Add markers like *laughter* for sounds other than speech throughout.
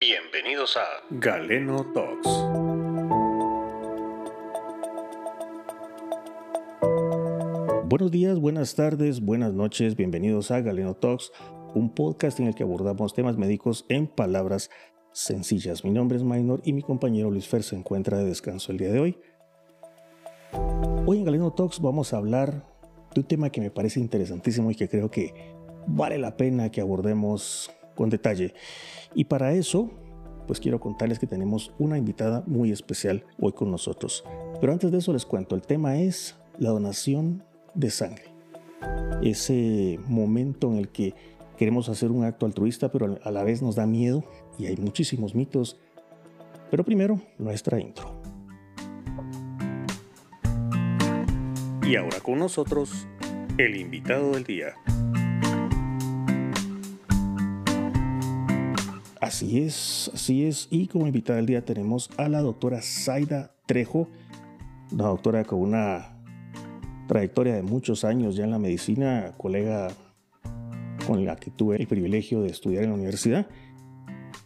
Bienvenidos a Galeno Talks. Buenos días, buenas tardes, buenas noches, bienvenidos a Galeno Talks, un podcast en el que abordamos temas médicos en palabras sencillas. Mi nombre es Minor y mi compañero Luis Fer se encuentra de descanso el día de hoy. Hoy en Galeno Talks vamos a hablar de un tema que me parece interesantísimo y que creo que vale la pena que abordemos con detalle. Y para eso, pues quiero contarles que tenemos una invitada muy especial hoy con nosotros. Pero antes de eso les cuento, el tema es la donación de sangre. Ese momento en el que queremos hacer un acto altruista, pero a la vez nos da miedo y hay muchísimos mitos. Pero primero, nuestra intro. Y ahora con nosotros, el invitado del día. Así es, así es. Y como invitada del día tenemos a la doctora Zaida Trejo, una doctora con una trayectoria de muchos años ya en la medicina, colega con la que tuve el privilegio de estudiar en la universidad.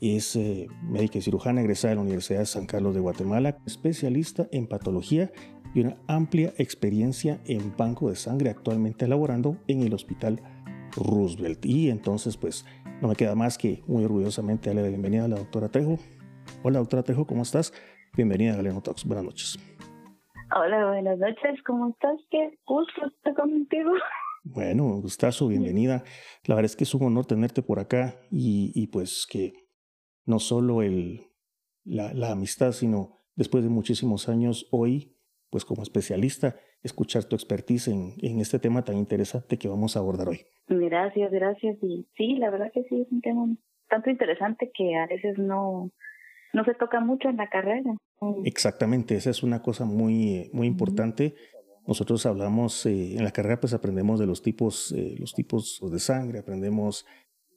Es eh, médica y cirujana egresada de la Universidad de San Carlos de Guatemala, especialista en patología y una amplia experiencia en banco de sangre, actualmente laborando en el Hospital Roosevelt. Y entonces, pues, no me queda más que muy orgullosamente darle la bienvenida a la doctora Trejo. Hola, doctora Trejo, ¿cómo estás? Bienvenida a Galeno Talks. Buenas noches. Hola, buenas noches. ¿Cómo estás? Qué gusto estar contigo. Bueno, gustazo, bienvenida. La verdad es que es un honor tenerte por acá y, pues que no solo el, la, la amistad, sino después de muchísimos años, hoy, pues como especialista, escuchar tu expertise en, en este tema tan interesante que vamos a abordar hoy. Gracias, gracias. Y sí, la verdad que sí, es un tema tanto interesante que a veces no, no se toca mucho en la carrera. Exactamente, esa es una cosa muy, muy importante. Nosotros hablamos eh, en la carrera, pues aprendemos de los tipos, eh, los tipos de sangre, aprendemos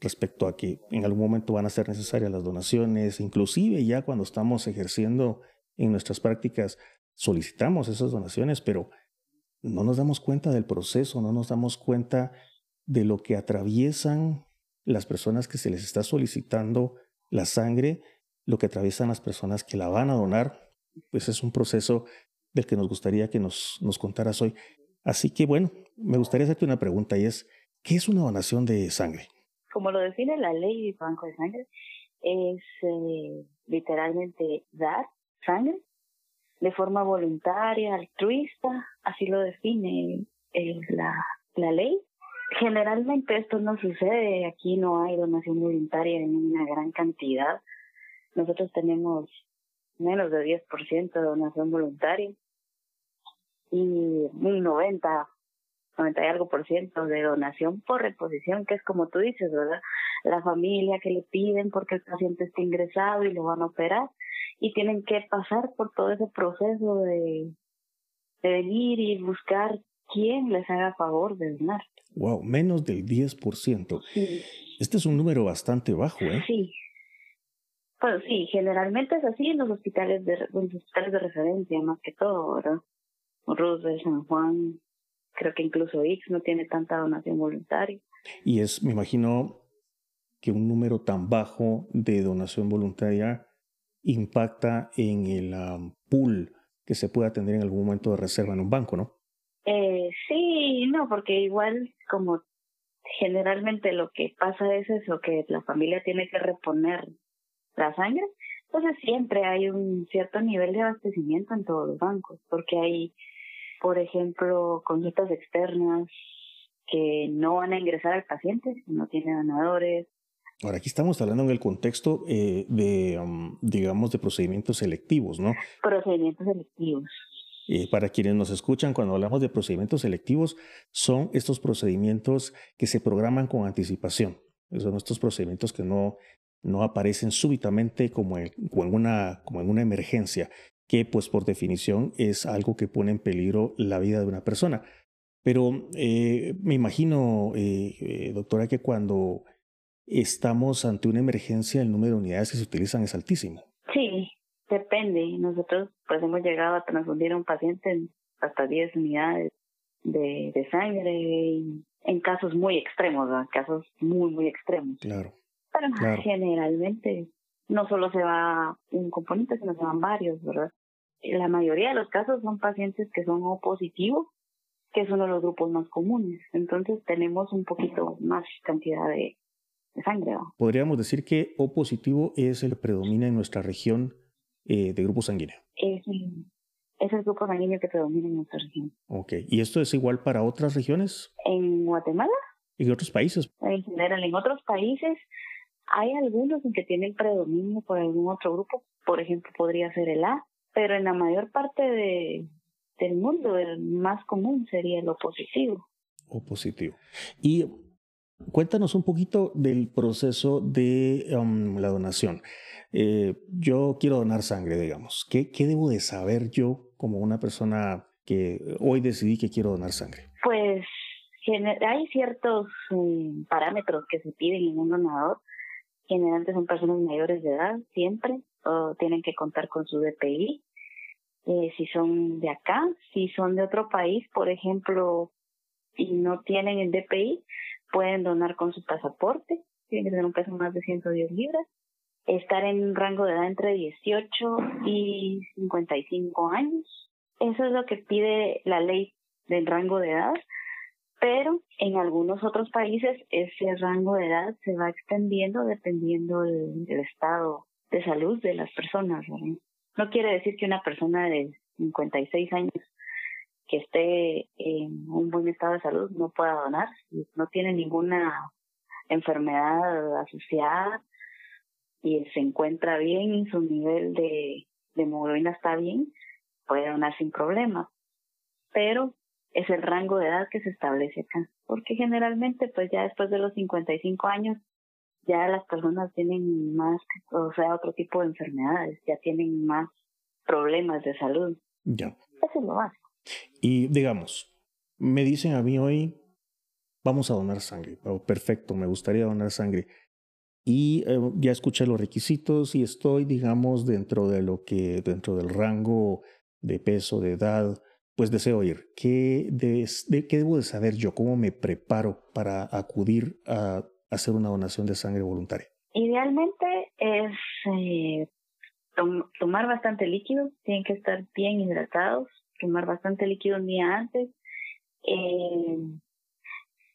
respecto a que en algún momento van a ser necesarias las donaciones, inclusive ya cuando estamos ejerciendo en nuestras prácticas solicitamos esas donaciones, pero no nos damos cuenta del proceso, no nos damos cuenta de lo que atraviesan las personas que se les está solicitando la sangre, lo que atraviesan las personas que la van a donar, pues es un proceso del que nos gustaría que nos, nos contaras hoy. Así que bueno, me gustaría hacerte una pregunta y es, ¿qué es una donación de sangre? Como lo define la ley de banco de sangre, es eh, literalmente dar sangre de forma voluntaria, altruista, así lo define eh, la, la ley Generalmente esto no sucede, aquí no hay donación voluntaria en una gran cantidad. Nosotros tenemos menos de 10% de donación voluntaria y un 90, 90 y algo por ciento de donación por reposición, que es como tú dices, ¿verdad? La familia que le piden porque el paciente está ingresado y lo van a operar y tienen que pasar por todo ese proceso de, de venir y buscar quién les haga favor de donar. Wow, menos del 10%. Sí. Este es un número bastante bajo, ¿eh? Sí. Pues sí, generalmente es así en los hospitales de, los hospitales de referencia, más que todo, ¿verdad? Roosevelt, San Juan, creo que incluso X no tiene tanta donación voluntaria. Y es, me imagino, que un número tan bajo de donación voluntaria impacta en el um, pool que se pueda tener en algún momento de reserva en un banco, ¿no? Eh, sí, no, porque igual como generalmente lo que pasa es eso, que la familia tiene que reponer la sangre, entonces siempre hay un cierto nivel de abastecimiento en todos los bancos, porque hay, por ejemplo, consultas externas que no van a ingresar al paciente, no tiene donadores. Ahora, aquí estamos hablando en el contexto eh, de, um, digamos, de procedimientos selectivos, ¿no? Procedimientos selectivos, eh, para quienes nos escuchan, cuando hablamos de procedimientos selectivos, son estos procedimientos que se programan con anticipación. Son estos procedimientos que no, no aparecen súbitamente como en, una, como en una emergencia, que pues por definición es algo que pone en peligro la vida de una persona. Pero eh, me imagino, eh, doctora, que cuando estamos ante una emergencia, el número de unidades que se utilizan es altísimo. Sí, Depende. Nosotros pues hemos llegado a transfundir a un paciente hasta 10 unidades de, de sangre en casos muy extremos, casos muy, muy extremos. Claro. Pero generalmente no solo se va un componente, sino se van varios, ¿verdad? La mayoría de los casos son pacientes que son O positivos, que es uno de los grupos más comunes. Entonces tenemos un poquito más cantidad de, sangre. Podríamos decir que O positivo es el que predomina en nuestra región eh, de grupo sanguíneo. Es el, es el grupo sanguíneo que predomina en nuestra región. Ok. ¿Y esto es igual para otras regiones? En Guatemala. ¿Y en otros países? En general, en otros países hay algunos en que tienen predominio por algún otro grupo. Por ejemplo, podría ser el A, pero en la mayor parte de, del mundo el más común sería el O positivo. O positivo. Y cuéntanos un poquito del proceso de um, la donación. Eh, yo quiero donar sangre, digamos. ¿Qué, ¿Qué debo de saber yo como una persona que hoy decidí que quiero donar sangre? Pues hay ciertos mm, parámetros que se piden en un donador. Generalmente son personas mayores de edad, siempre, o tienen que contar con su DPI. Eh, si son de acá, si son de otro país, por ejemplo, y no tienen el DPI, pueden donar con su pasaporte, tienen que tener un peso más de 110 libras estar en un rango de edad entre 18 y 55 años. Eso es lo que pide la ley del rango de edad, pero en algunos otros países ese rango de edad se va extendiendo dependiendo del, estado de salud de las personas. ¿no? quiere decir que una persona de 56 años que esté en un buen estado de salud no pueda donar, no tiene ninguna enfermedad asociada y se encuentra bien y su nivel de, de hemoglobina está bien, puede donar sin problema. Pero es el rango de edad que se establece acá, porque generalmente pues ya después de los 55 años ya las personas tienen más, o sea, otro tipo de enfermedades, ya tienen más problemas de salud. Ya. Eso es lo básico. Y digamos, me dicen a mí hoy, vamos a donar sangre. perfecto, me gustaría donar sangre y eh, ya escuché los requisitos y estoy, digamos, dentro de lo que, dentro del rango de peso, de edad, pues deseo ir. ¿Qué, de, ¿Qué debo de saber yo? ¿Cómo me preparo para acudir a hacer una donación de sangre voluntaria? Idealmente es eh, tomar bastante líquido, tienen que estar bien hidratados, tomar bastante líquido un día antes. Eh,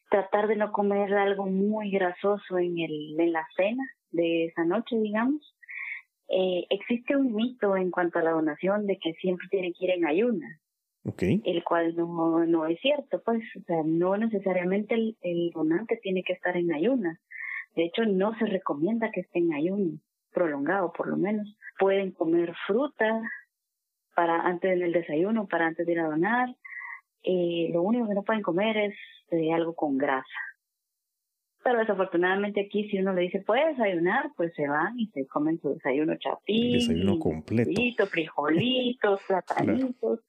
tratar de no comer algo muy grasoso en, el, en la cena de esa noche, digamos. Eh, existe un mito en cuanto a la donación de que siempre tiene que ir en ayunas, okay. el cual no, no es cierto, pues, o sea, no necesariamente el, el donante tiene que estar en ayunas. De hecho, no se recomienda que esté en ayuno prolongado, por lo menos. Pueden comer fruta para antes del desayuno, para antes de ir a donar. Eh, lo único que no pueden comer es de algo con grasa. Pero desafortunadamente aquí si uno le dice puedes desayunar, pues se van y se comen su desayuno chapín. Desayuno completo. Frijolitos, *laughs* platanitos.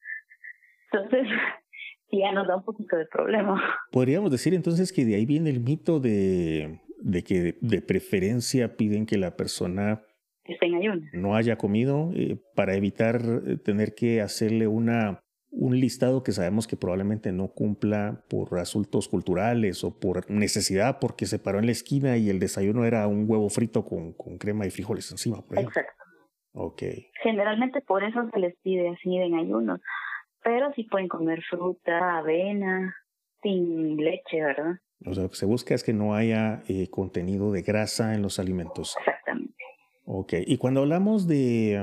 Entonces, *laughs* ya nos da un poquito de problema. Podríamos decir entonces que de ahí viene el mito de, de que de preferencia piden que la persona esté en ayuno. no haya comido eh, para evitar eh, tener que hacerle una un listado que sabemos que probablemente no cumpla por asuntos culturales o por necesidad porque se paró en la esquina y el desayuno era un huevo frito con, con crema y frijoles encima, por ejemplo. Exacto. Ok. Generalmente por eso se les pide así en ayunos, pero sí pueden comer fruta, avena, sin leche, ¿verdad? O sea, lo que se busca es que no haya eh, contenido de grasa en los alimentos. Exactamente. Ok, y cuando hablamos de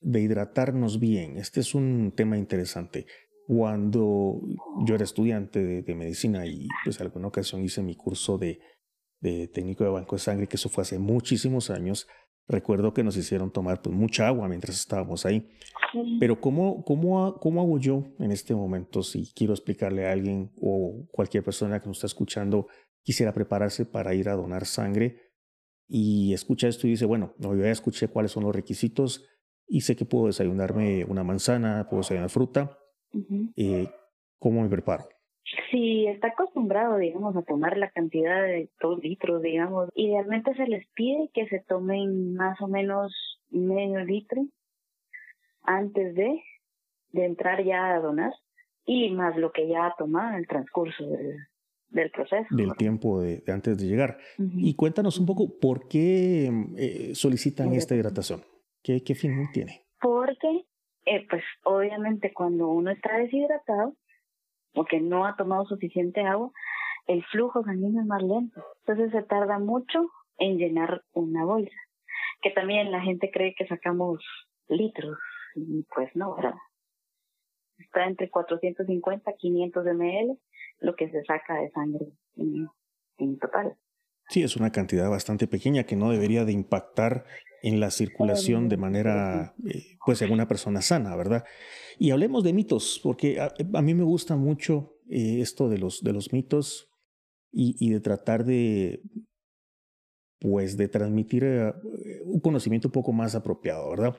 de hidratarnos bien. Este es un tema interesante. Cuando yo era estudiante de, medicina y pues alguna ocasión hice mi curso de, de, técnico de banco de sangre, que eso fue hace muchísimos años, recuerdo que nos hicieron tomar pues, mucha agua mientras estábamos ahí. Pero ¿cómo, cómo, ¿cómo hago yo en este momento si quiero explicarle a alguien o cualquier persona que nos está escuchando quisiera prepararse para ir a donar sangre y escucha esto y dice, bueno, no, yo ya escuché cuáles son los requisitos, y sé que puedo desayunarme una manzana, puedo desayunar fruta. Eh, ¿Cómo me preparo? Si está acostumbrado, digamos, a tomar la cantidad de dos litros, digamos, idealmente se les pide que se tomen más o menos medio litro antes de, de entrar ya a donar y más lo que ya ha tomado en el transcurso del, del proceso. Del tiempo de, antes de llegar. Y cuéntanos un poco por qué eh, solicitan esta hidratación. ¿Qué, qué fin tiene? Porque, eh, pues obviamente cuando uno está deshidratado o que no ha tomado suficiente agua, el flujo sanguíneo es más lento. Entonces se tarda mucho en llenar una bolsa. Que también la gente cree que sacamos litros y pues no, ¿verdad? Está entre 450 y 500 ml lo que se saca de sangre en, total. Sí, es una cantidad bastante pequeña que no debería de impactar en la circulación de manera, eh, pues, en una persona sana, ¿verdad? Y hablemos de mitos, porque a, mí me gusta mucho eh, esto de los, de los mitos y, y, de tratar de, pues, de transmitir eh, un conocimiento un poco más apropiado, ¿verdad?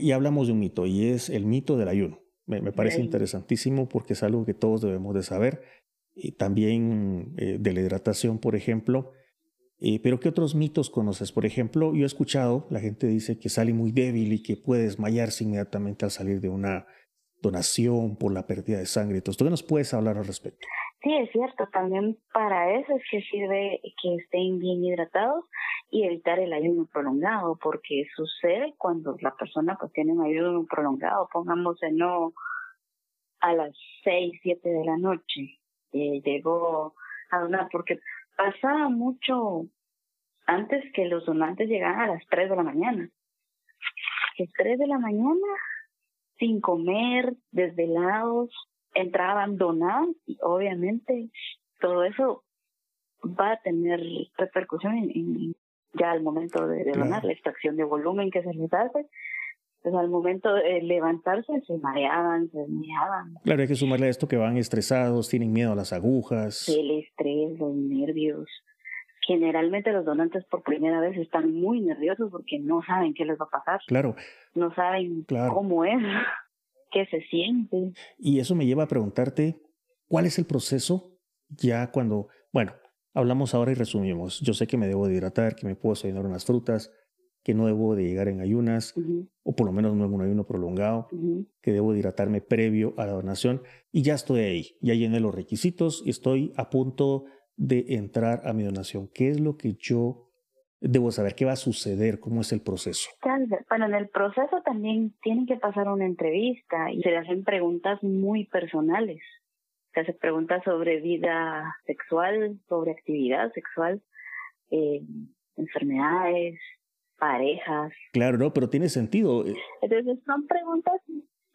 Y hablamos de un mito, y es el mito del ayuno. Me, me parece interesantísimo porque es algo que todos debemos de saber. Y también eh, de la hidratación, por ejemplo. Eh, pero ¿qué otros mitos conoces? Por ejemplo, yo he escuchado, la gente dice que sale muy débil y que puede desmayarse inmediatamente al salir de una donación por la pérdida de sangre. Entonces, ¿tú qué nos puedes hablar al respecto? Sí, es cierto. También para eso es que sirve que estén bien hidratados y evitar el ayuno prolongado, porque sucede cuando la persona pues tiene un ayuno prolongado, pongamos no a las seis, siete de la noche, eh, llegó a donar, porque pasaba mucho antes que los donantes llegaran a las tres de la mañana. Que tres de la mañana, sin comer, desvelados, entraban, donaban y obviamente todo eso va a tener repercusión en, ya al momento de, donar, la extracción de volumen que se les hace, pues al momento de levantarse se mareaban, se desmayaban. Claro, hay que sumarle a esto que van estresados, tienen miedo a las agujas. El estrés, los nervios. Generalmente los donantes por primera vez están muy nerviosos porque no saben qué les va a pasar. Claro. No saben cómo es, se siente. Y eso me lleva a preguntarte, ¿cuál es el proceso ya cuando, bueno, Hablamos ahora y resumimos. Yo sé que me debo de hidratar, que me puedo desayunar unas frutas, que no debo de llegar en ayunas, o por lo menos no en un ayuno prolongado, que debo de hidratarme previo a la donación, y ya estoy ahí, ya llené los requisitos y estoy a punto de entrar a mi donación. ¿Qué es lo que yo debo saber? ¿Qué va a suceder? ¿Cómo es el proceso? Bueno, en el proceso también tienen que pasar una entrevista y se le hacen preguntas muy personales se hace preguntas sobre vida sexual, sobre actividad sexual, eh, enfermedades, parejas. Claro, no, pero tiene sentido. Eh. Entonces son preguntas,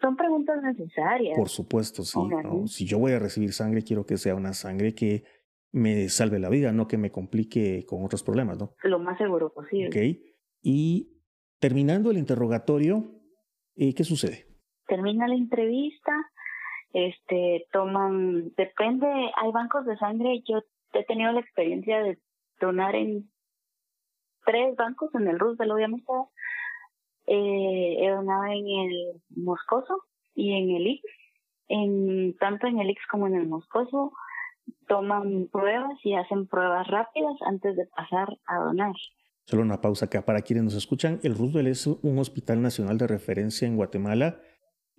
son preguntas necesarias. Por supuesto, sí. Si yo voy a recibir sangre, quiero que sea una sangre que me salve la vida, no que me complique con otros problemas, ¿no? Lo más seguro posible. Ok. Y terminando el interrogatorio, eh, ¿qué sucede? Termina la entrevista, este toman, depende, hay bancos de sangre, yo he tenido la experiencia de donar en tres bancos, en el Roosevelt obviamente, eh, he donado en el Moscoso y en el Ix, en, tanto en el Ix como en el Moscoso, toman pruebas y hacen pruebas rápidas antes de pasar a donar. Solo una pausa acá para quienes nos escuchan. El Roosevelt es un hospital nacional de referencia en Guatemala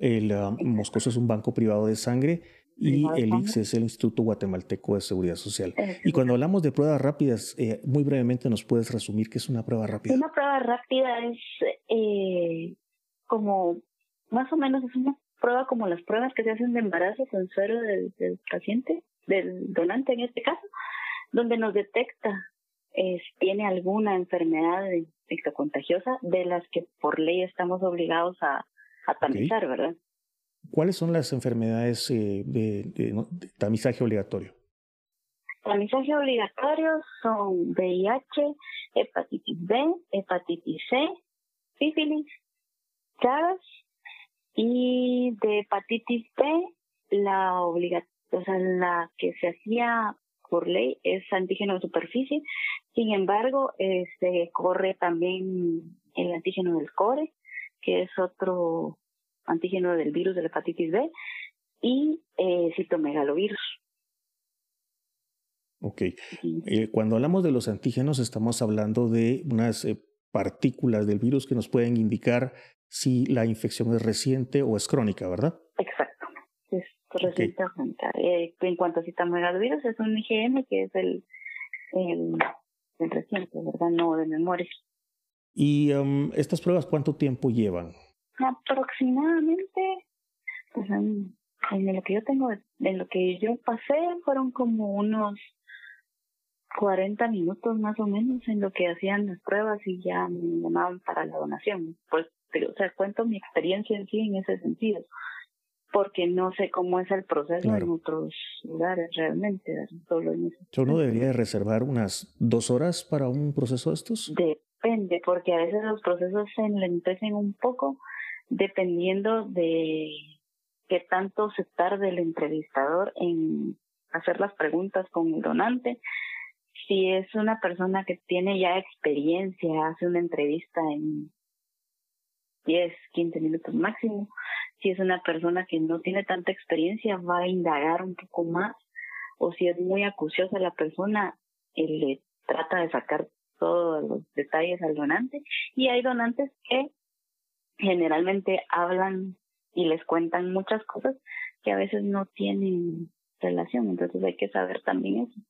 el ah, Moscoso es un banco privado de sangre y el IX es el Instituto Guatemalteco de Seguridad Social. Y cuando hablamos de pruebas rápidas, eh, muy brevemente nos puedes resumir qué es una prueba rápida. Una prueba rápida es eh, como, más o menos es una prueba como las pruebas que se hacen de embarazo con suero del, paciente, del donante en este caso, donde nos detecta si tiene alguna enfermedad contagiosa de las que por ley estamos obligados a, a tamizar, ¿verdad? ¿Cuáles son las enfermedades eh, de, tamizaje obligatorio? Tamizaje obligatorio son VIH, hepatitis B, hepatitis C, sífilis, Chagas y de hepatitis B la obliga o sea, la que se hacía por ley es antígeno de superficie. Sin embargo, se este, corre también el antígeno del core que es otro antígeno del virus de la hepatitis B, y eh, citomegalovirus. Ok. Eh, cuando hablamos de los antígenos, estamos hablando de unas eh, partículas del virus que nos pueden indicar si la infección es reciente o es crónica, ¿verdad? Exacto. Recinto eh, en cuanto a citomegalovirus, es un IgM que es el, el, el reciente, ¿verdad? No de memoria. ¿Y um, estas pruebas cuánto tiempo llevan? Aproximadamente, pues en, en, lo que yo tengo, en lo que yo pasé, fueron como unos 40 minutos más o menos en lo que hacían las pruebas y ya me llamaban para la donación. Pues, pero, o sea, cuento mi experiencia en sí en ese sentido, porque no sé cómo es el proceso en otros lugares realmente, solo en ¿Uno debería reservar unas dos horas para un proceso de estos? Depende, porque a veces los procesos se enlentecen un poco dependiendo de qué tanto se tarde el entrevistador en hacer las preguntas con el donante si es una persona que tiene ya experiencia, hace una entrevista en 10, 15 minutos máximo. Si es una persona que no tiene tanta experiencia, va a indagar un poco más. O si es muy acuciosa la persona, le trata de sacar todos los detalles al donante. Y hay donantes que generalmente hablan y les cuentan muchas cosas que a veces no tienen relación. Entonces hay que saber también eso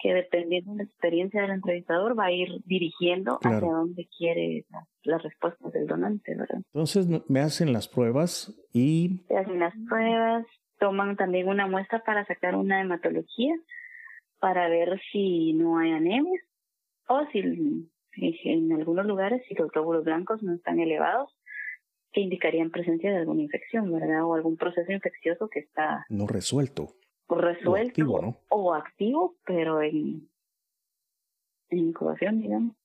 que dependiendo de la experiencia del entrevistador va a ir dirigiendo hacia dónde quiere las respuestas del donante, ¿verdad? Entonces me hacen las pruebas y... Se hacen las pruebas, toman también una muestra para sacar una hematología para ver si no hay anemia o si en algunos lugares si los glóbulos blancos no están elevados que indicarían presencia de alguna infección, ¿verdad? O algún proceso infeccioso que está... No resuelto resuelto o activo, pero en, incubación, digamos.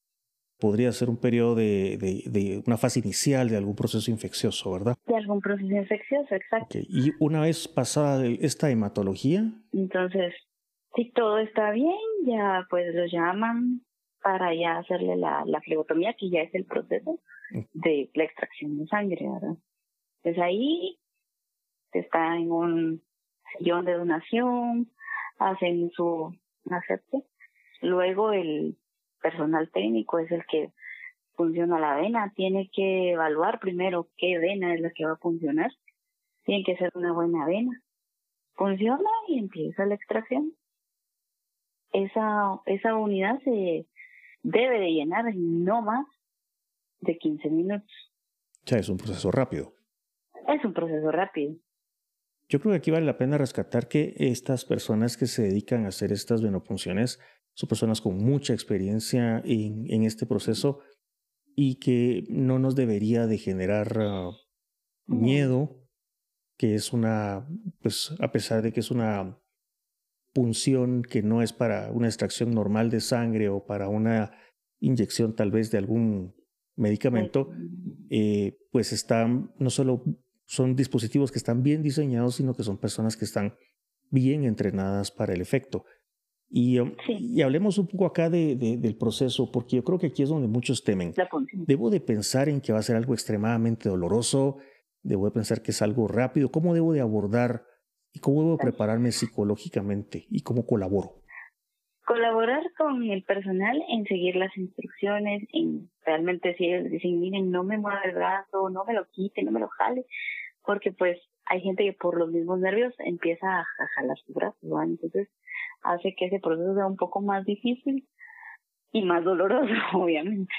Podría ser un periodo de, de, una fase inicial de algún proceso infeccioso, ¿verdad? De algún proceso infeccioso, exacto. Y una vez pasada esta hematología. Entonces, si todo está bien, ya pues lo llaman para ya hacerle la, la flebotomía, que ya es el proceso mm. de la extracción de sangre, ¿verdad? Entonces ahí está en un sillón de donación, hacen su acepte. Luego el personal técnico es el que funciona la vena, tiene que evaluar primero qué vena es la que va a funcionar. Tiene que ser una buena vena. Funciona y empieza la extracción. Esa, esa unidad se debe de llenar en no más de 15 minutos. O sea, es un proceso rápido. Es un proceso rápido. Yo creo que aquí vale la pena rescatar que estas personas que se dedican a hacer estas venopunciones son personas con mucha experiencia en, este proceso y que no nos debería de generar ah, miedo, que es una, pues a pesar de que es una punción que no es para una extracción normal de sangre o para una inyección tal vez de algún medicamento, eh, pues están no solo son dispositivos que están bien diseñados, sino que son personas que están bien entrenadas para el efecto. Y, um, y hablemos un poco acá de, del proceso, porque yo creo que aquí es donde muchos temen. Debo de pensar en que va a ser algo extremadamente doloroso, debo de pensar que es algo rápido, ¿cómo debo de abordar y cómo debo prepararme psicológicamente y cómo colaboro? Colaborar con el personal en seguir las instrucciones, en realmente si ellos dicen, miren, no me mueva el brazo, no me lo quite, no me lo jale, porque pues hay gente que por los mismos nervios empieza a, jalar su brazo, entonces hace que ese proceso sea un poco más difícil y más doloroso, *laughs* obviamente.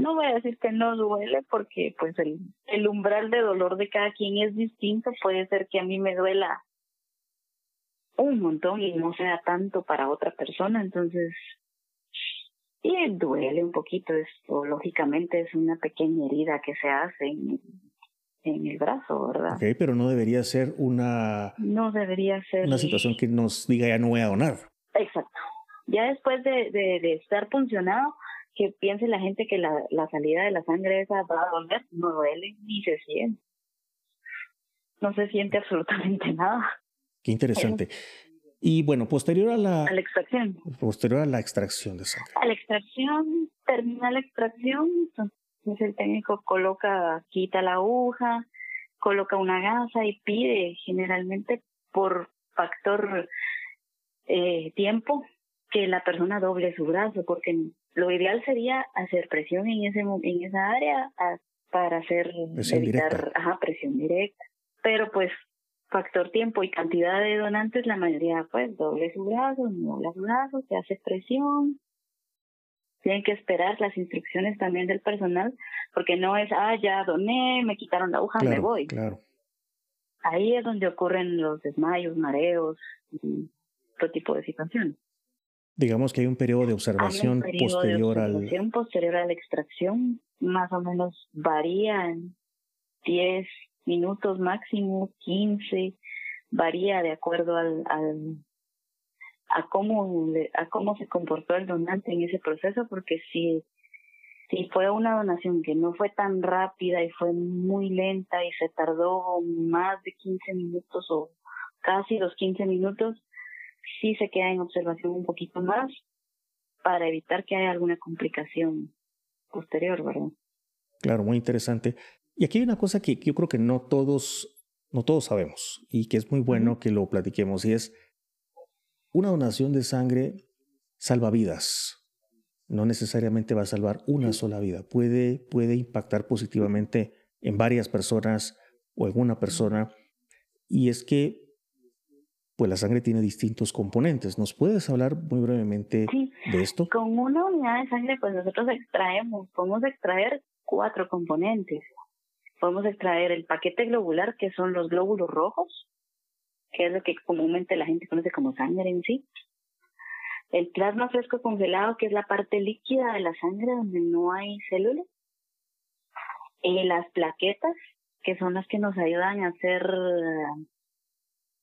No voy a decir que no duele porque pues el, el umbral de dolor de cada quien es distinto, puede ser que a mí me duela un montón y no sea tanto para otra persona, entonces y duele un poquito, esto lógicamente es una pequeña herida que se hace en, en el brazo, ¿verdad? Ok, pero no debería ser una... No debería ser... Una situación que nos diga ya no voy a donar. Exacto. Ya después de, de, de estar funcionado, que piense la gente que la, la salida de la sangre esa va a doler, no duele ni se siente. No se siente absolutamente *laughs* nada. Qué interesante. Y bueno, posterior a la, a la extracción. Posterior a la extracción de sangre. A la extracción, termina la extracción, entonces el técnico coloca, quita la aguja, coloca una gasa y pide generalmente por factor eh, tiempo que la persona doble su brazo, porque lo ideal sería hacer presión en ese en esa área para hacer presión evitar directa. Ajá, presión directa. Pero pues factor tiempo y cantidad de donantes, la mayoría pues doble su brazo, dobla su brazo, se hace presión. Tienen que esperar las instrucciones también del personal, porque no es, ah, ya doné, me quitaron la aguja, me voy. Claro. Ahí es donde ocurren los desmayos, mareos y otro tipo de situaciones. Digamos que hay un periodo de observación posterior de observación posterior a la extracción, más o menos varía en 10 minutos máximo, 15, varía de acuerdo al, al a cómo a cómo se comportó el donante en ese proceso, porque si si fue una donación que no fue tan rápida y fue muy lenta y se tardó más de 15 minutos o casi los 15 minutos, sí se queda en observación un poquito más para evitar que haya alguna complicación posterior, ¿verdad? Claro, muy interesante. Y aquí hay una cosa que yo creo que no todos, no todos sabemos y que es muy bueno que lo platiquemos y es una donación de sangre salva vidas. No necesariamente va a salvar una sola vida. Puede, puede impactar positivamente en varias personas o en una persona. Y es que pues la sangre tiene distintos componentes. ¿Nos puedes hablar muy brevemente de esto? Con una unidad de sangre, pues nosotros extraemos, podemos extraer cuatro componentes. Podemos extraer el paquete globular, que son los glóbulos rojos, que es lo que comúnmente la gente conoce como sangre en sí. El plasma fresco congelado, que es la parte líquida de la sangre donde no hay células. Y las plaquetas, que son las que nos ayudan a hacer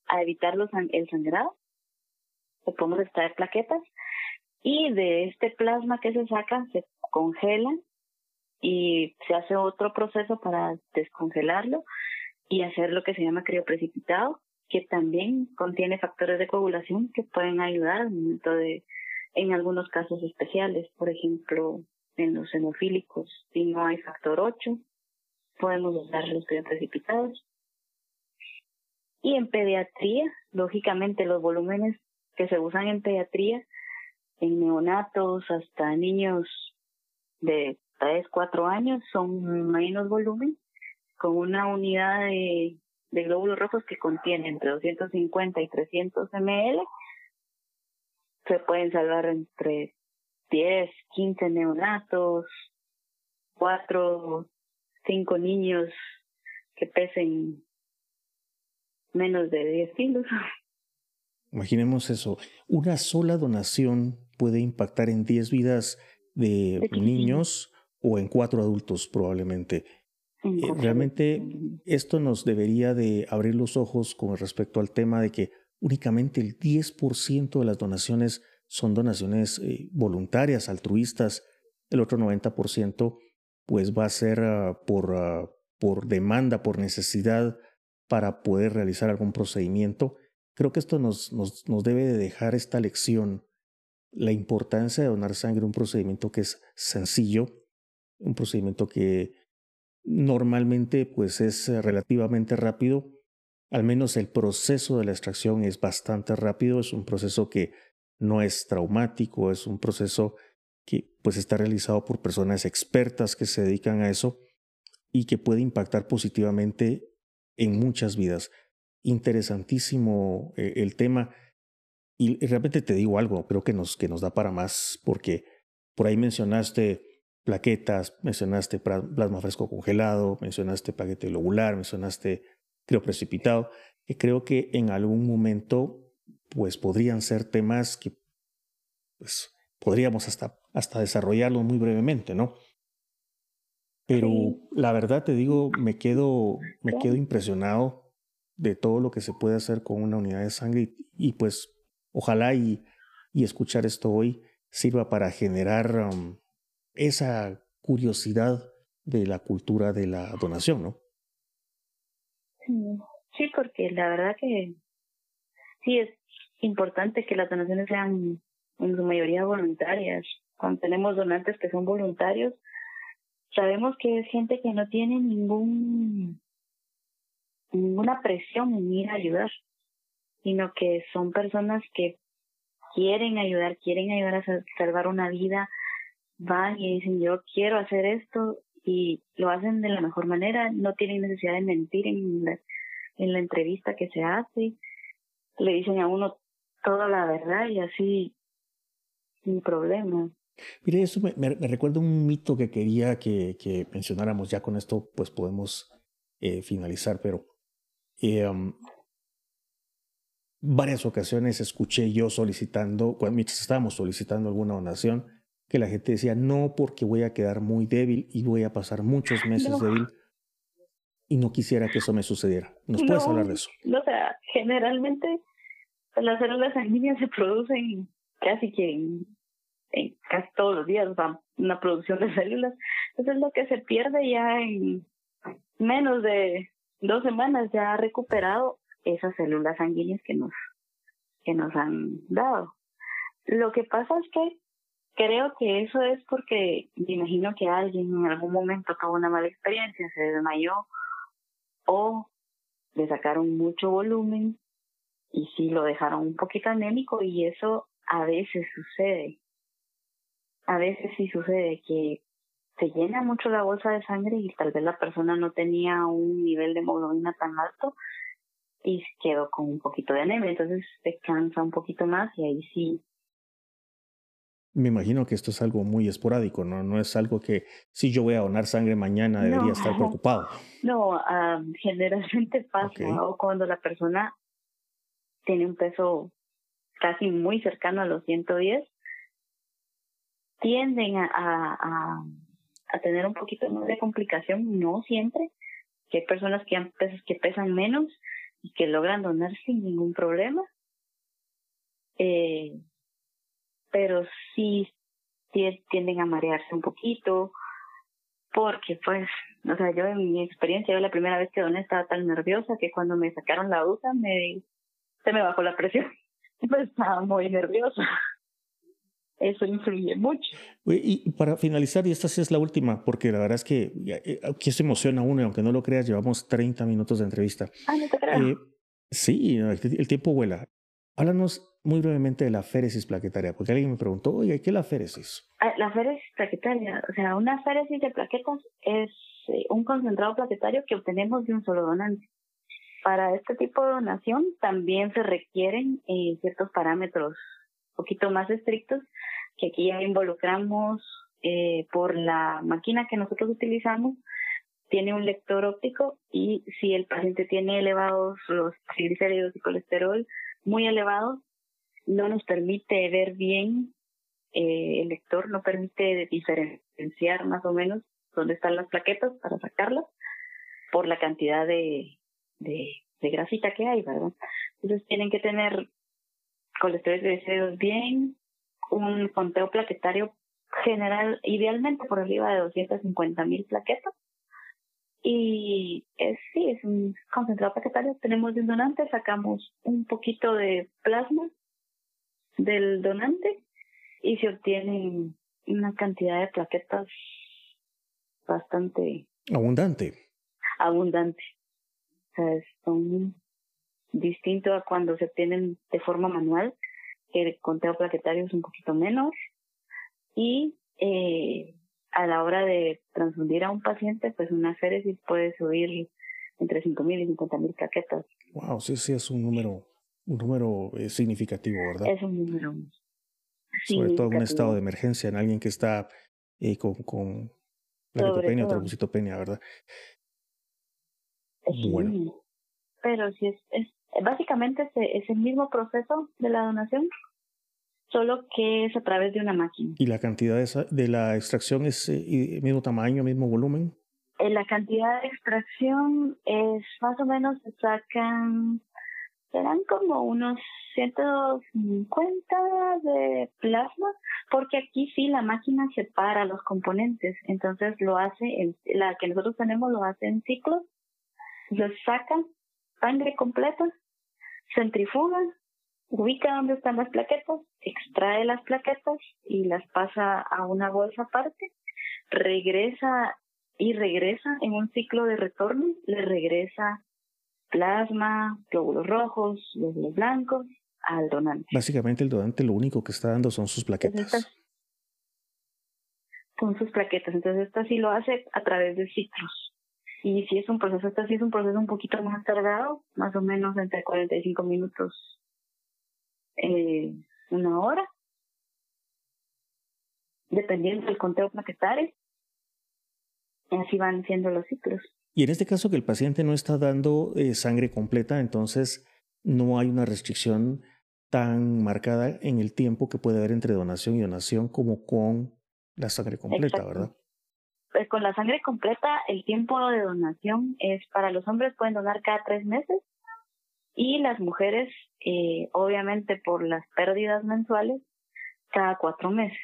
a evitar los, el sangrado. Se podemos extraer plaquetas y de este plasma que se saca se congela y se hace otro proceso para descongelarlo y hacer lo que se llama crioprecipitado, que también contiene factores de coagulación que pueden ayudar al en algunos casos especiales, por ejemplo, en los hemofílicos, si no hay factor 8, podemos usar los crioprecipitados. Y en pediatría, lógicamente los volúmenes que se usan en pediatría, en neonatos hasta niños de 3, 4 años, son menos volumen, con una unidad de, de glóbulos rojos que contiene entre 250 y 300 ml. Se pueden salvar entre 10, 15 neonatos, 4, 5 niños que pesen menos de 10 kilos. Imaginemos eso. Una sola donación puede impactar en 10 vidas de niños o en cuatro adultos probablemente. Eh, realmente esto nos debería de abrir los ojos con respecto al tema de que únicamente el 10% de las donaciones son donaciones eh, voluntarias, altruistas, el otro 90% pues va a ser ah, por, ah, por demanda, por necesidad para poder realizar algún procedimiento. Creo que esto nos, nos, nos debe de dejar esta lección, la importancia de donar sangre, un procedimiento que es sencillo, un procedimiento que normalmente pues es eh, relativamente rápido, al menos el proceso de la extracción es bastante rápido, es un proceso que no es traumático, es un proceso que pues está realizado por personas expertas que se dedican a eso y que puede impactar positivamente en muchas vidas. Interesantísimo eh, el tema. Y realmente te digo algo, creo que nos, que nos da para más, porque por ahí mencionaste plaquetas, mencionaste plasma fresco congelado, mencionaste paquete globular, mencionaste crioprecipitado, que creo que en algún momento pues podrían ser temas que pues podríamos hasta, hasta desarrollarlos muy brevemente, ¿no? Pero la verdad te digo, me quedo, me quedo impresionado de todo lo que se puede hacer con una unidad de sangre y, pues ojalá y, y, escuchar esto hoy sirva para generar um, esa curiosidad de la cultura de la donación, ¿no? Sí, porque la verdad que sí es importante que las donaciones sean en su mayoría voluntarias. Cuando tenemos donantes que son voluntarios, sabemos que es gente que no tiene ningún ninguna presión en ir a ayudar, sino que son personas que quieren ayudar, quieren ayudar a salvar una vida, van y dicen yo quiero hacer esto y lo hacen de la mejor manera, no tienen necesidad de mentir en, en la entrevista que se hace, le dicen a uno toda la verdad y así, sin problema. Mire, eso me, me, recuerda un mito que quería que, que, mencionáramos. Ya con esto, pues podemos eh, finalizar, pero um, varias ocasiones escuché yo solicitando, mientras estábamos solicitando alguna donación, que la gente decía, no, porque voy a quedar muy débil y voy a pasar muchos meses débil y no quisiera que eso me sucediera. ¿Nos puedes hablar de eso? o sea, generalmente las células sanguíneas se producen casi que en, casi todos los días, o una producción de *laughs* células. Entonces lo que se pierde ya en menos de dos semanas ya ha recuperado esas células sanguíneas que nos, que nos han dado. Lo que pasa es que creo que eso es porque me imagino que alguien en algún momento tuvo una mala experiencia, se desmayó o le sacaron mucho volumen y sí lo dejaron un poquito anémico y eso a veces sucede. A veces sí sucede que se llena mucho la bolsa de sangre y tal vez la persona no tenía un nivel de hemoglobina tan alto y quedó con un poquito de anemia, entonces se cansa un poquito más y ahí sí. Me imagino que esto es algo muy esporádico, ¿no? No es algo que si yo voy a donar sangre mañana debería estar preocupado. No, generalmente *laughs* pasa o cuando la persona tiene un peso casi muy cercano a los 110, tienden a, a, a tener un poquito más de complicación, no siempre, que hay personas que, han que pesan menos y que logran donar sin ningún problema. Eh, pero sí, tienden a marearse un poquito, porque pues, o sea, yo en mi experiencia, yo la primera vez que doné estaba tan nerviosa que cuando me sacaron la duda me, se me bajó la presión. *laughs* Pues estaba muy nerviosa. Eso influye mucho. Y para finalizar, y esta sí es la última, porque la verdad es que eh, aquí se emociona uno y aunque no lo creas, llevamos 30 minutos de entrevista. Ah, no te creo. Eh, sí, el tiempo vuela. Háblanos muy brevemente de la féresis plaquetaria, porque alguien me preguntó, oye, ¿qué es la féresis? Ah, la féresis plaquetaria, o sea, una féresis de plaquetas es eh, un concentrado plaquetario que obtenemos de un solo donante. Para este tipo de donación también se requieren ciertos parámetros poquito más estrictos, que aquí ya involucramos eh, por la máquina que nosotros utilizamos, tiene un lector óptico y si el paciente tiene elevados los triglicéridos y colesterol muy elevados, no nos permite ver bien, eh, el lector no permite diferenciar más o menos dónde están las plaquetas para sacarlas por la cantidad de, de, de grasita que hay, ¿verdad? Entonces tienen que tener colesterol deseos bien, un conteo plaquetario general, idealmente por arriba de 250 mil plaquetas. Y es, sí, es un concentrado plaquetario. Tenemos de un donante, sacamos un poquito de plasma del donante y se obtiene una cantidad de plaquetas bastante abundante. Abundante. O sea, son distinto a cuando se obtienen de forma manual, que el conteo plaquetario es un poquito menos. Y eh, a la hora de transfundir a un paciente, pues una féresis puede subir entre 5.000 y 50.000 plaquetas. Wow, sí, sí, es un número, un número eh, significativo, ¿verdad? Es un número. Sobre todo en un estado de emergencia, en alguien que está eh, con, con plaquetopenia o trombocitopenia, ¿verdad? bueno. Pero si es, es Básicamente es, el mismo proceso de la donación, solo que es a través de una máquina. ¿Y la cantidad de, de la extracción es eh, mismo tamaño, mismo volumen? Eh, la cantidad de extracción es más o menos, se sacan, serán como unos 150 de plasma, porque aquí sí la máquina separa los componentes, entonces lo hace, la que nosotros tenemos lo hace en ciclos, lo sacan sangre completa, centrifuga, ubica dónde están las plaquetas, extrae las plaquetas y las pasa a una bolsa aparte, regresa y regresa en un ciclo de retorno, le regresa plasma, glóbulos rojos, glóbulos blancos al donante. Básicamente el donante lo único que está dando son sus plaquetas. son sus plaquetas, entonces esto sí lo hace a través de ciclos. Y si es un proceso, este sí es un proceso un poquito más tardado, más o menos entre 45 minutos, eh, una hora, dependiendo del conteo plaquetario. Así van siendo los ciclos. Y en este caso que el paciente no está dando eh, sangre completa, entonces no hay una restricción tan marcada en el tiempo que puede haber entre donación y donación como con la sangre completa, ¿verdad? Pues con la sangre completa, el tiempo de donación es para los hombres pueden donar cada tres meses y las mujeres, eh, obviamente por las pérdidas mensuales, cada cuatro meses.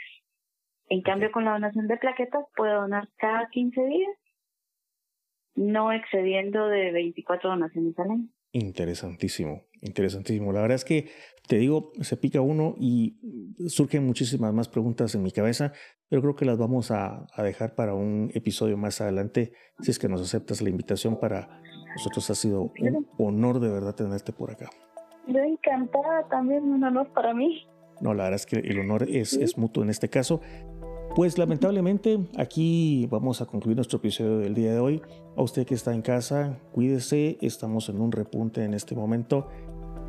En cambio, con la donación de plaquetas puede donar cada 15 días, no excediendo de 24 donaciones al año. Interesantísimo, interesantísimo. La verdad es que te digo, se pica uno y surgen muchísimas más preguntas en mi cabeza, pero creo que las vamos a, dejar para un episodio más adelante, si es que nos aceptas la invitación para nosotros. Ha sido un honor de verdad tenerte por acá. Yo encantada, también un honor para mí. No, la verdad es que el honor es, es mutuo en este caso. Pues lamentablemente aquí vamos a concluir nuestro episodio del día de hoy. A usted que está en casa, cuídese, estamos en un repunte en este momento.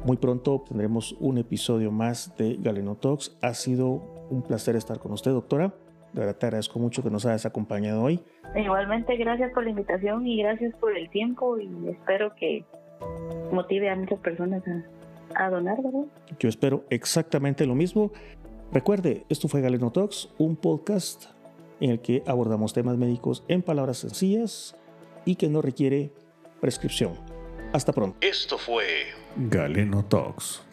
Muy pronto tendremos un episodio más de Galeno Talks. Ha sido un placer estar con usted, doctora. De verdad te agradezco mucho que nos hayas acompañado hoy. Igualmente, gracias por la invitación y gracias por el tiempo y espero que motive a muchas personas a, a donar, ¿verdad? Yo espero exactamente lo mismo. Recuerde, esto fue Galeno Talks, un podcast en el que abordamos temas médicos en palabras sencillas y que no requiere prescripción. Hasta pronto. Esto fue Galeno Talks.